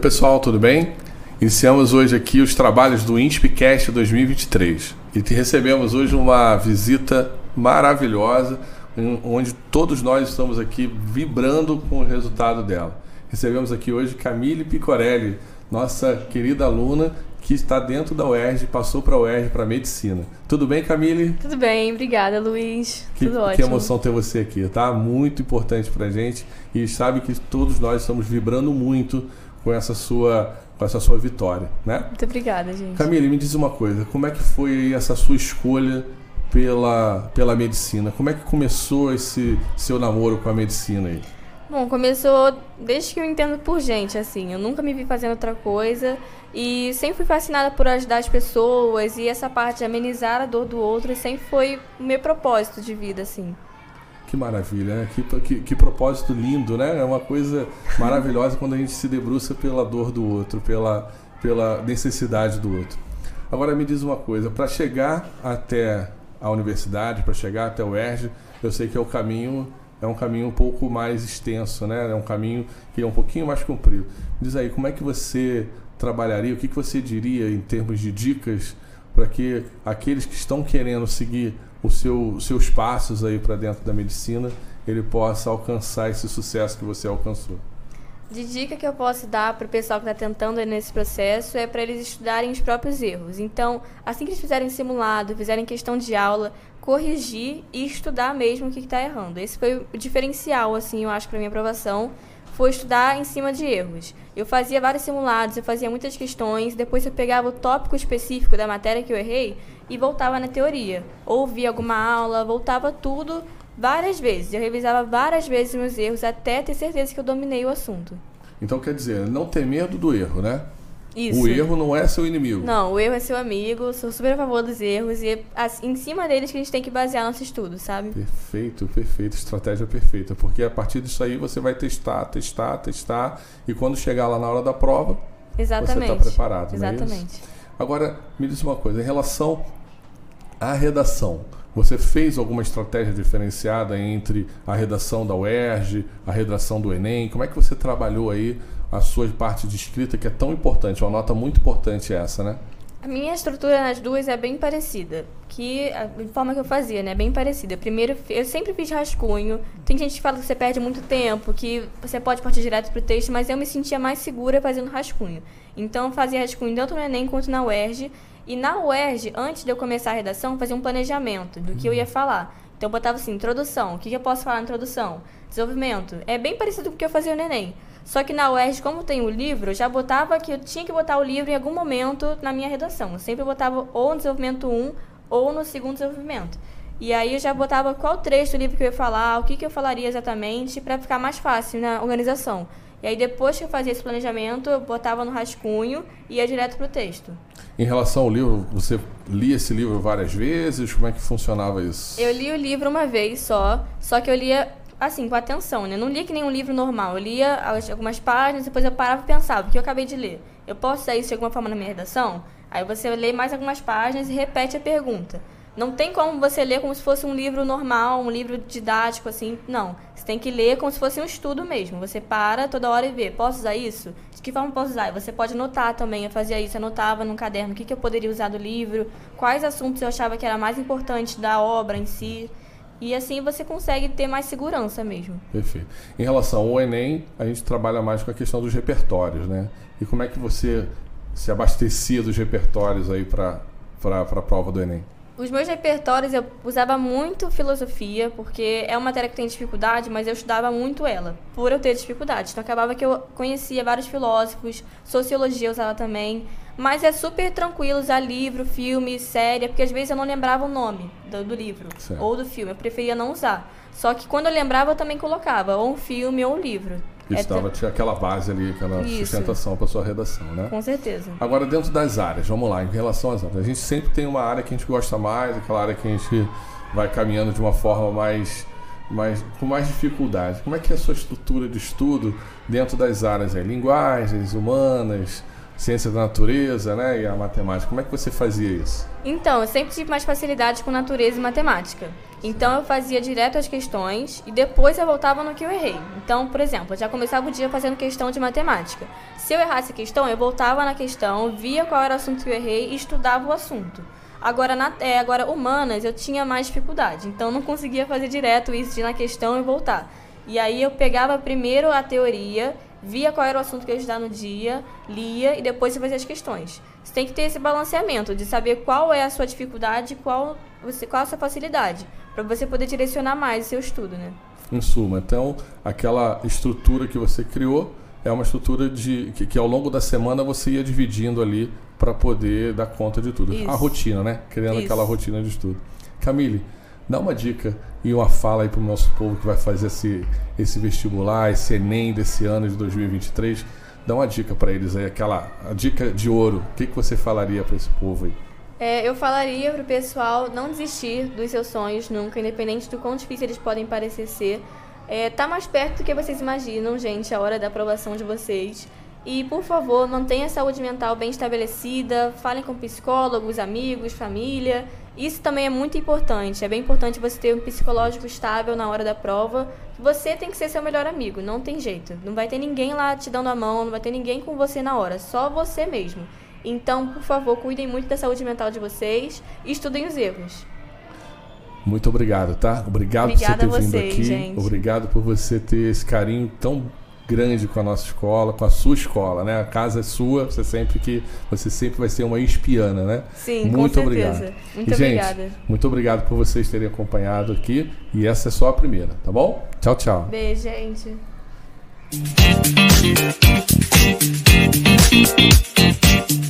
pessoal, tudo bem? Iniciamos hoje aqui os trabalhos do INSPCast 2023 e recebemos hoje uma visita maravilhosa, onde todos nós estamos aqui vibrando com o resultado dela. Recebemos aqui hoje Camille Picorelli, nossa querida aluna que está dentro da UERJ, passou para a UERJ para medicina. Tudo bem, Camille? Tudo bem, obrigada, Luiz. Que, Tudo ótimo. Que emoção ter você aqui, tá? Muito importante para gente e sabe que todos nós estamos vibrando muito com essa sua com essa sua vitória, né? Muito obrigada, gente. Camille, me diz uma coisa, como é que foi essa sua escolha pela, pela medicina? Como é que começou esse seu namoro com a medicina aí? Bom, começou desde que eu entendo por gente, assim. Eu nunca me vi fazendo outra coisa e sempre fui fascinada por ajudar as pessoas e essa parte de amenizar a dor do outro sempre foi o meu propósito de vida, assim. Que maravilha, né? Que, que, que, propósito lindo, né? É uma coisa maravilhosa quando a gente se debruça pela dor do outro, pela, pela necessidade do outro. Agora me diz uma coisa, para chegar até a universidade, para chegar até o ERJ, eu sei que é o caminho é um caminho um pouco mais extenso, né? É um caminho que é um pouquinho mais comprido. Diz aí, como é que você trabalharia? O que, que você diria em termos de dicas para que aqueles que estão querendo seguir os seu, seus passos aí para dentro da medicina, ele possa alcançar esse sucesso que você alcançou. De dica que eu posso dar para o pessoal que está tentando nesse processo é para eles estudarem os próprios erros. Então, assim que eles fizerem simulado, fizerem questão de aula, corrigir e estudar mesmo o que está errando. Esse foi o diferencial, assim, eu acho, para minha aprovação, foi estudar em cima de erros. Eu fazia vários simulados, eu fazia muitas questões, depois eu pegava o tópico específico da matéria que eu errei e voltava na teoria. Ouvia alguma aula, voltava tudo várias vezes. Eu revisava várias vezes meus erros até ter certeza que eu dominei o assunto. Então quer dizer, não ter medo do erro, né? Isso. O erro não é seu inimigo. Não, o erro é seu amigo, sou super a favor dos erros e é em cima deles que a gente tem que basear nosso estudo, sabe? Perfeito, perfeito, estratégia perfeita, porque a partir disso aí você vai testar, testar, testar e quando chegar lá na hora da prova, Exatamente. você está preparado, Exatamente. É Agora, me diz uma coisa, em relação à redação, você fez alguma estratégia diferenciada entre a redação da UERJ, a redação do Enem? Como é que você trabalhou aí a sua parte de escrita, que é tão importante, uma nota muito importante essa, né? A minha estrutura nas duas é bem parecida, que a forma que eu fazia, né, bem parecida. Primeiro, eu sempre fiz rascunho. Tem gente que fala que você perde muito tempo, que você pode partir direto pro texto, mas eu me sentia mais segura fazendo rascunho. Então, eu fazia rascunho tanto no Enem quanto na UERJ. E na UERJ, antes de eu começar a redação, fazia um planejamento do que eu ia falar. Então, eu botava assim, introdução. O que eu posso falar na introdução? Desenvolvimento. É bem parecido com o que eu fazia no Enem. Só que na UERJ, como tem o livro, eu já botava que eu tinha que botar o livro em algum momento na minha redação. Eu sempre botava ou no desenvolvimento 1 ou no segundo desenvolvimento. E aí eu já botava qual trecho do livro que eu ia falar, o que, que eu falaria exatamente, para ficar mais fácil na organização. E aí depois que eu fazia esse planejamento, eu botava no rascunho e ia direto para o texto. Em relação ao livro, você lia esse livro várias vezes? Como é que funcionava isso? Eu li o livro uma vez só, só que eu lia assim, com atenção, né? Não lia que nem um livro normal. Eu lia algumas páginas, depois eu parava e pensava, o que eu acabei de ler? Eu posso usar isso de alguma forma na minha redação? Aí você lê mais algumas páginas e repete a pergunta. Não tem como você ler como se fosse um livro normal, um livro didático, assim. Não. Você tem que ler como se fosse um estudo mesmo. Você para toda hora e vê. Posso usar isso? De que forma posso usar? E você pode anotar também. Eu fazia isso, anotava num caderno o que, que eu poderia usar do livro, quais assuntos eu achava que era mais importante da obra em si. E assim você consegue ter mais segurança mesmo. Perfeito. Em relação ao Enem, a gente trabalha mais com a questão dos repertórios, né? E como é que você se abastecia dos repertórios aí para a prova do Enem? Os meus repertórios eu usava muito filosofia, porque é uma matéria que tem dificuldade, mas eu estudava muito ela, por eu ter dificuldade. Então acabava que eu conhecia vários filósofos, sociologia eu usava também. Mas é super tranquilo usar livro, filme, série, porque às vezes eu não lembrava o nome do, do livro certo. ou do filme. Eu preferia não usar. Só que quando eu lembrava, eu também colocava ou um filme ou um livro. Isso é dava tinha aquela base ali, aquela Isso. sustentação para sua redação, né? Com certeza. Agora, dentro das áreas, vamos lá, em relação às áreas. A gente sempre tem uma área que a gente gosta mais, aquela área que a gente vai caminhando de uma forma mais, mais com mais dificuldade. Como é que é a sua estrutura de estudo dentro das áreas aí? Linguagens, humanas, ciência da natureza, né, e a matemática. Como é que você fazia isso? Então, eu sempre tive mais facilidade com natureza e matemática. Então eu fazia direto as questões e depois eu voltava no que eu errei. Então, por exemplo, eu já começava o dia fazendo questão de matemática. Se eu errasse a questão, eu voltava na questão, via qual era o assunto que eu errei e estudava o assunto. Agora, na, é, agora humanas, eu tinha mais dificuldade. Então, não conseguia fazer direto isso de ir na questão e voltar. E aí eu pegava primeiro a teoria, via qual era o assunto que eu ia estudar no dia, lia e depois você fazia as questões. Você tem que ter esse balanceamento de saber qual é a sua dificuldade e qual, você, qual a sua facilidade, para você poder direcionar mais o seu estudo, né? Em suma, então, aquela estrutura que você criou é uma estrutura de que, que ao longo da semana você ia dividindo ali para poder dar conta de tudo. Isso. A rotina, né? Criando Isso. aquela rotina de estudo. Camille, dá uma dica e uma fala aí para o nosso povo que vai fazer esse, esse vestibular, esse Enem desse ano de 2023. Dá uma dica para eles aí, aquela a dica de ouro. O que, que você falaria para esse povo aí? É, eu falaria pro pessoal não desistir dos seus sonhos nunca, independente do quão difícil eles podem parecer ser. É, tá mais perto do que vocês imaginam, gente, a hora da aprovação de vocês. E, por favor, mantenha a saúde mental bem estabelecida, falem com psicólogos, amigos, família. Isso também é muito importante. É bem importante você ter um psicológico estável na hora da prova. Você tem que ser seu melhor amigo, não tem jeito. Não vai ter ninguém lá te dando a mão, não vai ter ninguém com você na hora, só você mesmo. Então, por favor, cuidem muito da saúde mental de vocês e estudem os erros. Muito obrigado, tá? Obrigado Obrigada por você ter vindo vocês, aqui. gente. Obrigado por você ter esse carinho tão grande com a nossa escola, com a sua escola, né? A casa é sua, você sempre que você sempre vai ser uma espiana, né? Sim, muito com obrigado. certeza. Muito e, gente, obrigada. muito obrigado por vocês terem acompanhado aqui e essa é só a primeira, tá bom? Tchau, tchau. Beijo, gente. Thank you.